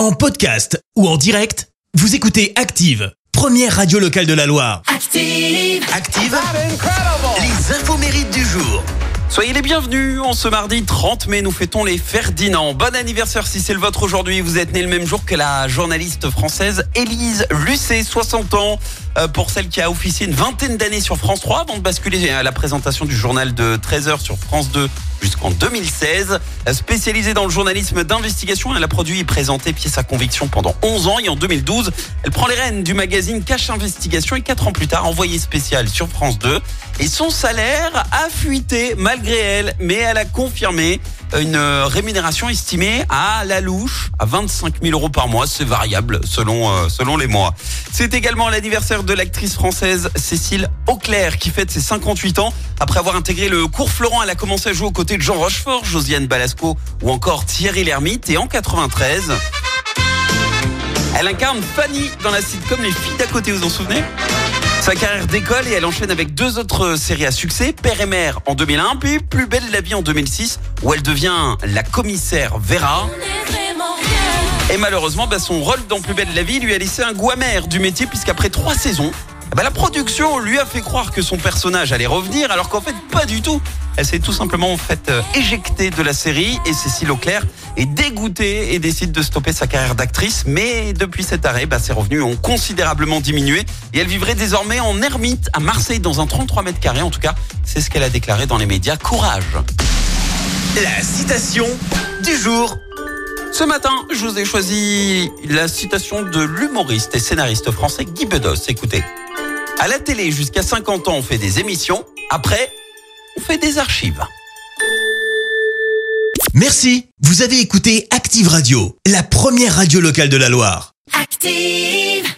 En podcast ou en direct, vous écoutez Active, première radio locale de la Loire. Active. Active, les infos mérites du jour. Soyez les bienvenus. En ce mardi 30 mai, nous fêtons les Ferdinand. Bon anniversaire si c'est le vôtre aujourd'hui. Vous êtes né le même jour que la journaliste française Élise Lucet, 60 ans. Euh, pour celle qui a officié une vingtaine d'années sur France 3 avant de basculer à la présentation du journal de 13h sur France 2 jusqu'en 2016. Euh, Spécialisée dans le journalisme d'investigation, elle a produit et présenté Pièce à conviction pendant 11 ans et en 2012, elle prend les rênes du magazine Cache Investigation et 4 ans plus tard, envoyée spéciale sur France 2. Et son salaire a fuité malgré elle, mais elle a confirmé une rémunération estimée à la louche à 25 000 euros par mois. C'est variable selon, euh, selon les mois. C'est également l'anniversaire de l'actrice française Cécile Auclair qui fête ses 58 ans. Après avoir intégré le cours Florent, elle a commencé à jouer aux côtés de Jean Rochefort, Josiane Balasco ou encore Thierry Lhermitte. Et en 93, elle incarne Fanny dans la sitcom Les filles d'à côté, vous vous en souvenez? Sa carrière décolle et elle enchaîne avec deux autres séries à succès, Père et Mère en 2001, puis Plus belle la vie en 2006, où elle devient la commissaire Vera. Et malheureusement, bah, son rôle dans Plus belle la vie lui a laissé un goût amer du métier, puisqu'après trois saisons, bah, la production lui a fait croire que son personnage allait revenir, alors qu'en fait, pas du tout. Elle s'est tout simplement fait euh, éjecter de la série et Cécile Auclair est dégoûtée et décide de stopper sa carrière d'actrice. Mais depuis cet arrêt, bah, ses revenus ont considérablement diminué et elle vivrait désormais en ermite à Marseille dans un 33 mètres carrés. En tout cas, c'est ce qu'elle a déclaré dans les médias. Courage. La citation du jour. Ce matin, je vous ai choisi la citation de l'humoriste et scénariste français Guy Bedos. Écoutez. À la télé, jusqu'à 50 ans, on fait des émissions. Après, on fait des archives. Merci, vous avez écouté Active Radio, la première radio locale de la Loire. Active.